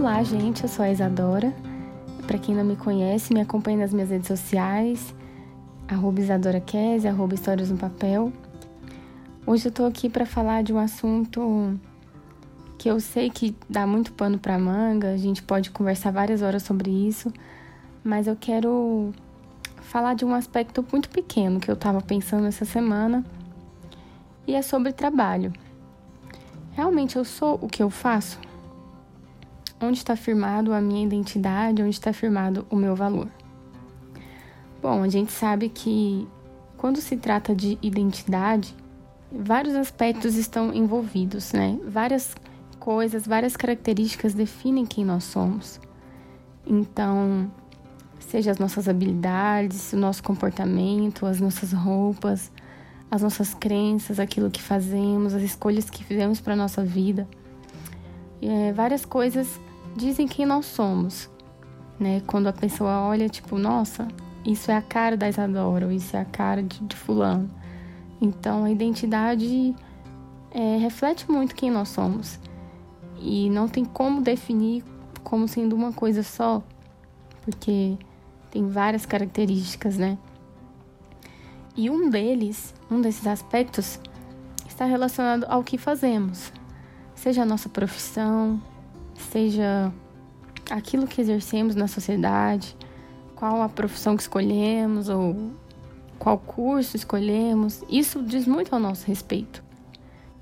Olá, gente, eu sou a Isadora. Para quem não me conhece, me acompanhe nas minhas redes sociais, arroba Isadora Histórias no Papel. Hoje eu tô aqui para falar de um assunto que eu sei que dá muito pano para manga, a gente pode conversar várias horas sobre isso, mas eu quero falar de um aspecto muito pequeno que eu estava pensando essa semana e é sobre trabalho. Realmente eu sou o que eu faço? Onde está firmado a minha identidade? Onde está firmado o meu valor? Bom, a gente sabe que quando se trata de identidade, vários aspectos estão envolvidos, né? Várias coisas, várias características definem quem nós somos. Então, seja as nossas habilidades, o nosso comportamento, as nossas roupas, as nossas crenças, aquilo que fazemos, as escolhas que fizemos para nossa vida. É, várias coisas dizem quem nós somos, né? Quando a pessoa olha, tipo, nossa, isso é a cara da Isadora, ou isso é a cara de, de fulano. Então, a identidade é, reflete muito quem nós somos. E não tem como definir como sendo uma coisa só, porque tem várias características, né? E um deles, um desses aspectos, está relacionado ao que fazemos, seja a nossa profissão, seja aquilo que exercemos na sociedade, qual a profissão que escolhemos ou qual curso escolhemos, isso diz muito ao nosso respeito.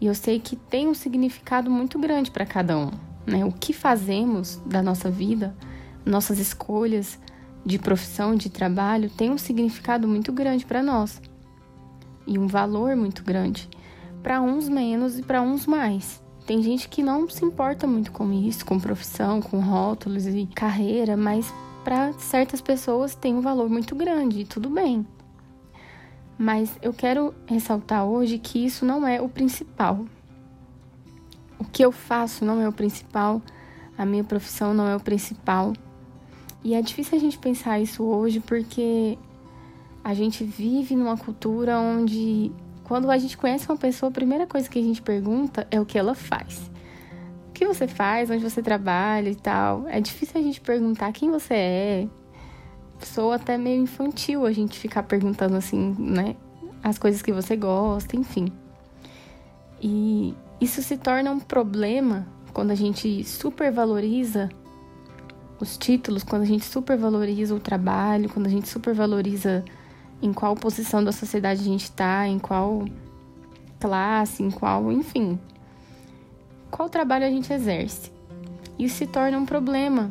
E eu sei que tem um significado muito grande para cada um. Né? O que fazemos da nossa vida, nossas escolhas, de profissão, de trabalho, tem um significado muito grande para nós e um valor muito grande. Para uns menos e para uns mais. Tem gente que não se importa muito com isso, com profissão, com rótulos e carreira, mas para certas pessoas tem um valor muito grande e tudo bem. Mas eu quero ressaltar hoje que isso não é o principal. O que eu faço não é o principal, a minha profissão não é o principal. E é difícil a gente pensar isso hoje porque a gente vive numa cultura onde quando a gente conhece uma pessoa, a primeira coisa que a gente pergunta é o que ela faz. O que você faz, onde você trabalha e tal. É difícil a gente perguntar quem você é. Sou até meio infantil a gente ficar perguntando assim, né? As coisas que você gosta, enfim. E isso se torna um problema quando a gente supervaloriza os títulos, quando a gente supervaloriza o trabalho, quando a gente supervaloriza em qual posição da sociedade a gente está, em qual classe, em qual, enfim, qual trabalho a gente exerce. Isso se torna um problema,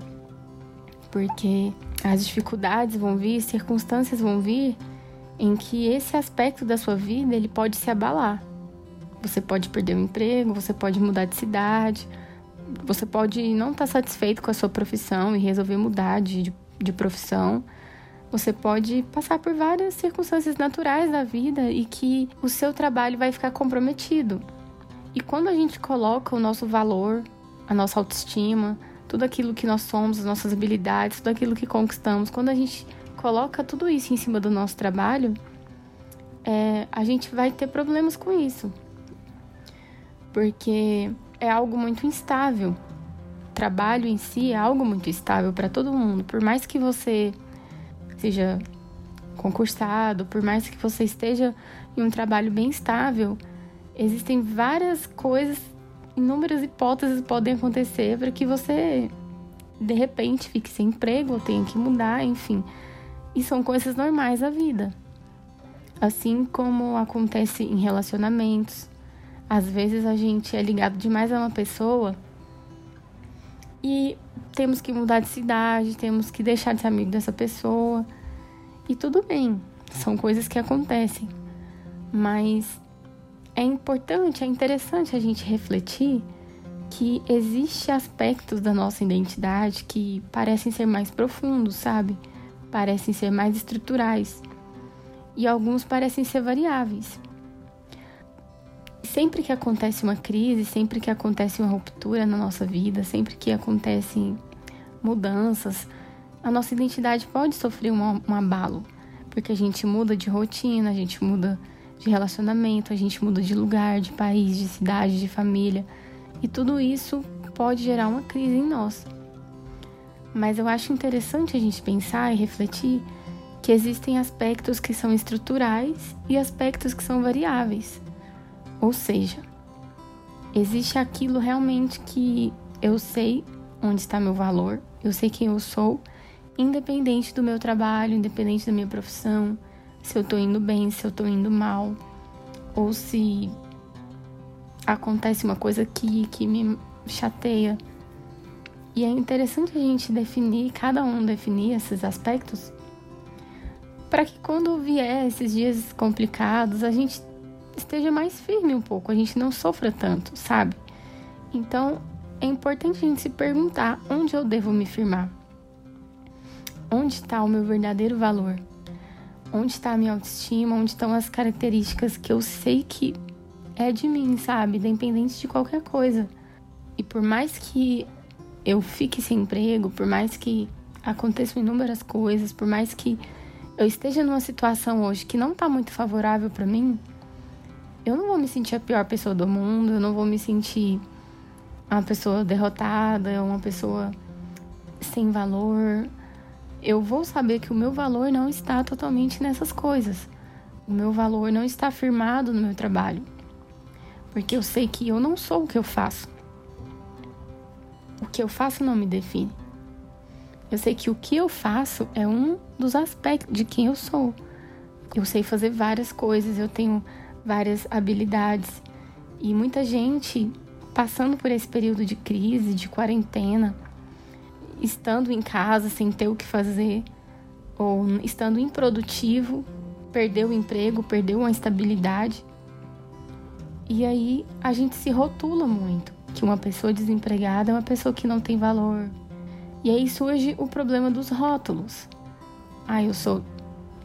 porque as dificuldades vão vir, circunstâncias vão vir em que esse aspecto da sua vida ele pode se abalar. Você pode perder o emprego, você pode mudar de cidade, você pode não estar tá satisfeito com a sua profissão e resolver mudar de, de profissão. Você pode passar por várias circunstâncias naturais da vida e que o seu trabalho vai ficar comprometido. E quando a gente coloca o nosso valor, a nossa autoestima, tudo aquilo que nós somos, as nossas habilidades, tudo aquilo que conquistamos, quando a gente coloca tudo isso em cima do nosso trabalho, é, a gente vai ter problemas com isso. Porque é algo muito instável. O trabalho em si é algo muito instável para todo mundo. Por mais que você seja concursado, por mais que você esteja em um trabalho bem estável, existem várias coisas, inúmeras hipóteses podem acontecer para que você de repente fique sem emprego ou tenha que mudar, enfim. E são coisas normais da vida. Assim como acontece em relacionamentos, às vezes a gente é ligado demais a uma pessoa e temos que mudar de cidade, temos que deixar de ser amigo dessa pessoa. E tudo bem, são coisas que acontecem. Mas é importante, é interessante a gente refletir que existe aspectos da nossa identidade que parecem ser mais profundos, sabe? Parecem ser mais estruturais. E alguns parecem ser variáveis sempre que acontece uma crise, sempre que acontece uma ruptura na nossa vida, sempre que acontecem mudanças, a nossa identidade pode sofrer um, um abalo, porque a gente muda de rotina, a gente muda de relacionamento, a gente muda de lugar, de país, de cidade, de família, e tudo isso pode gerar uma crise em nós. Mas eu acho interessante a gente pensar e refletir que existem aspectos que são estruturais e aspectos que são variáveis. Ou seja, existe aquilo realmente que eu sei onde está meu valor, eu sei quem eu sou, independente do meu trabalho, independente da minha profissão, se eu tô indo bem, se eu tô indo mal, ou se acontece uma coisa que, que me chateia. E é interessante a gente definir, cada um definir esses aspectos, para que quando vier esses dias complicados, a gente esteja mais firme um pouco, a gente não sofra tanto, sabe? Então, é importante a gente se perguntar onde eu devo me firmar. Onde está o meu verdadeiro valor? Onde está a minha autoestima? Onde estão as características que eu sei que é de mim, sabe? Independente de qualquer coisa. E por mais que eu fique sem emprego, por mais que aconteçam inúmeras coisas, por mais que eu esteja numa situação hoje que não está muito favorável para mim, eu não vou me sentir a pior pessoa do mundo, eu não vou me sentir uma pessoa derrotada, uma pessoa sem valor. Eu vou saber que o meu valor não está totalmente nessas coisas. O meu valor não está firmado no meu trabalho. Porque eu sei que eu não sou o que eu faço. O que eu faço não me define. Eu sei que o que eu faço é um dos aspectos de quem eu sou. Eu sei fazer várias coisas, eu tenho várias habilidades. E muita gente passando por esse período de crise, de quarentena, estando em casa sem ter o que fazer, ou estando improdutivo, perdeu o emprego, perdeu a estabilidade. E aí a gente se rotula muito que uma pessoa desempregada é uma pessoa que não tem valor. E aí surge o problema dos rótulos. Ah, eu sou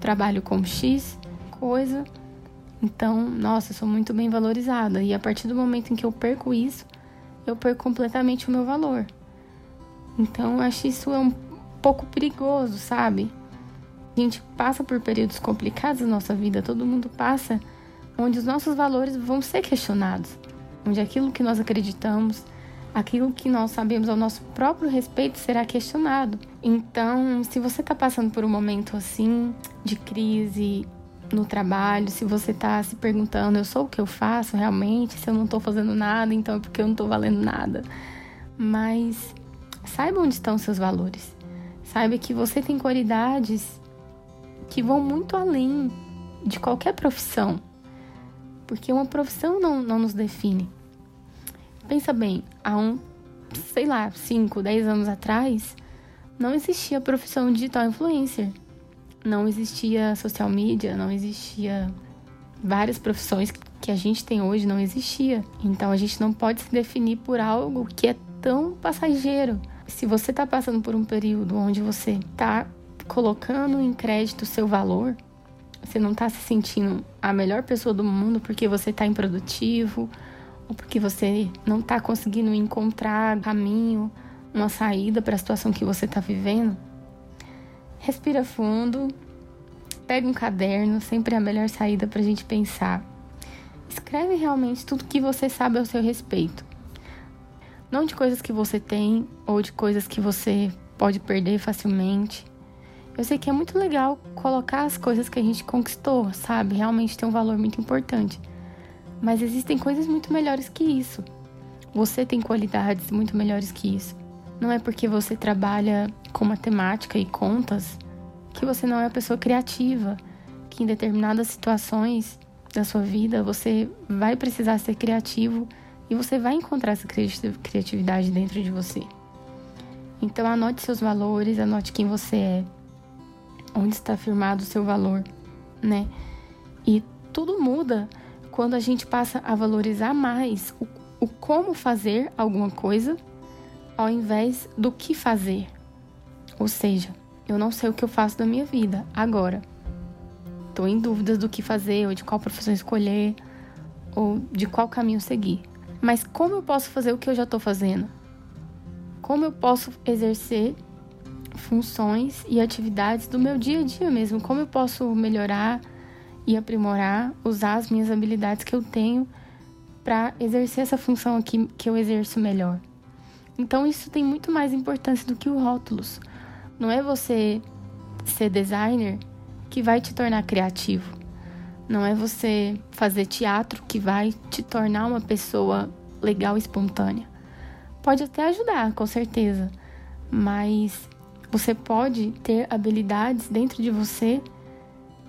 trabalho com X coisa, então, nossa, eu sou muito bem valorizada. E a partir do momento em que eu perco isso, eu perco completamente o meu valor. Então, eu acho isso é um pouco perigoso, sabe? A gente passa por períodos complicados na nossa vida, todo mundo passa, onde os nossos valores vão ser questionados, onde aquilo que nós acreditamos, aquilo que nós sabemos ao nosso próprio respeito será questionado. Então, se você está passando por um momento assim de crise, no trabalho, se você está se perguntando, eu sou o que eu faço realmente, se eu não estou fazendo nada, então é porque eu não estou valendo nada. Mas saiba onde estão seus valores. Saiba que você tem qualidades que vão muito além de qualquer profissão. Porque uma profissão não, não nos define. Pensa bem, há um, sei lá, 5, 10 anos atrás, não existia profissão digital influencer não existia social media, não existia várias profissões que a gente tem hoje não existia. Então a gente não pode se definir por algo que é tão passageiro. Se você está passando por um período onde você está colocando em crédito o seu valor, você não está se sentindo a melhor pessoa do mundo porque você está improdutivo ou porque você não está conseguindo encontrar caminho, uma saída para a situação que você está vivendo, Respira fundo, pega um caderno, sempre é a melhor saída para a gente pensar. Escreve realmente tudo que você sabe ao seu respeito. Não de coisas que você tem ou de coisas que você pode perder facilmente. Eu sei que é muito legal colocar as coisas que a gente conquistou, sabe? Realmente tem um valor muito importante. Mas existem coisas muito melhores que isso. Você tem qualidades muito melhores que isso. Não é porque você trabalha com matemática e contas que você não é uma pessoa criativa, que em determinadas situações da sua vida você vai precisar ser criativo e você vai encontrar essa criatividade dentro de você. Então anote seus valores, anote quem você é, onde está firmado o seu valor, né? E tudo muda quando a gente passa a valorizar mais o, o como fazer alguma coisa ao invés do que fazer. Ou seja, eu não sei o que eu faço da minha vida agora. Estou em dúvidas do que fazer, ou de qual profissão escolher, ou de qual caminho seguir. Mas como eu posso fazer o que eu já estou fazendo? Como eu posso exercer funções e atividades do meu dia a dia mesmo? Como eu posso melhorar e aprimorar, usar as minhas habilidades que eu tenho para exercer essa função aqui que eu exerço melhor? Então isso tem muito mais importância do que o rótulos. Não é você ser designer que vai te tornar criativo. Não é você fazer teatro que vai te tornar uma pessoa legal espontânea. Pode até ajudar, com certeza, mas você pode ter habilidades dentro de você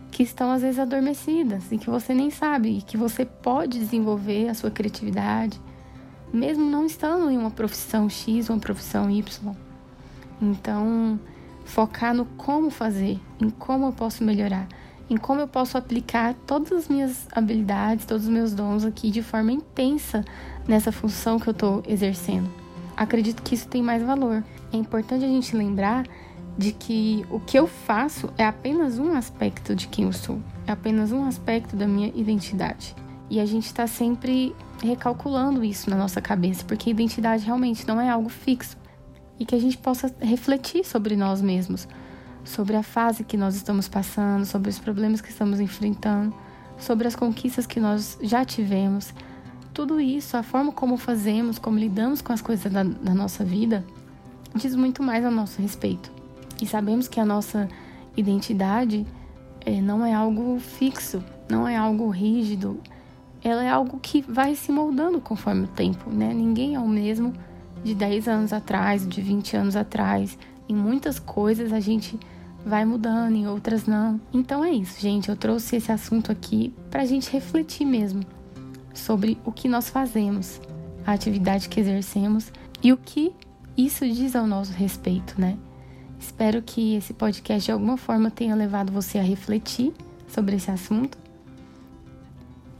que estão às vezes adormecidas e que você nem sabe, e que você pode desenvolver a sua criatividade, mesmo não estando em uma profissão X ou uma profissão Y. Então, focar no como fazer, em como eu posso melhorar, em como eu posso aplicar todas as minhas habilidades, todos os meus dons aqui de forma intensa nessa função que eu estou exercendo. Acredito que isso tem mais valor. É importante a gente lembrar de que o que eu faço é apenas um aspecto de quem eu sou, é apenas um aspecto da minha identidade. E a gente está sempre recalculando isso na nossa cabeça, porque identidade realmente não é algo fixo. E que a gente possa refletir sobre nós mesmos, sobre a fase que nós estamos passando, sobre os problemas que estamos enfrentando, sobre as conquistas que nós já tivemos. Tudo isso, a forma como fazemos, como lidamos com as coisas da, da nossa vida, diz muito mais a nosso respeito. E sabemos que a nossa identidade é, não é algo fixo, não é algo rígido, ela é algo que vai se moldando conforme o tempo, né? Ninguém é o mesmo de 10 anos atrás, de 20 anos atrás. Em muitas coisas a gente vai mudando, em outras não. Então é isso, gente. Eu trouxe esse assunto aqui para a gente refletir mesmo sobre o que nós fazemos, a atividade que exercemos e o que isso diz ao nosso respeito, né? Espero que esse podcast de alguma forma tenha levado você a refletir sobre esse assunto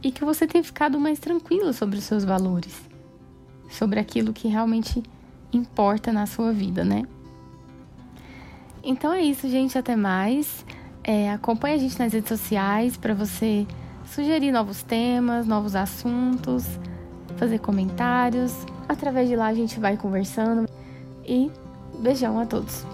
e que você tenha ficado mais tranquilo sobre os seus valores, sobre aquilo que realmente importa na sua vida, né? Então é isso, gente. Até mais. É, acompanhe a gente nas redes sociais para você sugerir novos temas, novos assuntos, fazer comentários. Através de lá a gente vai conversando. E beijão a todos.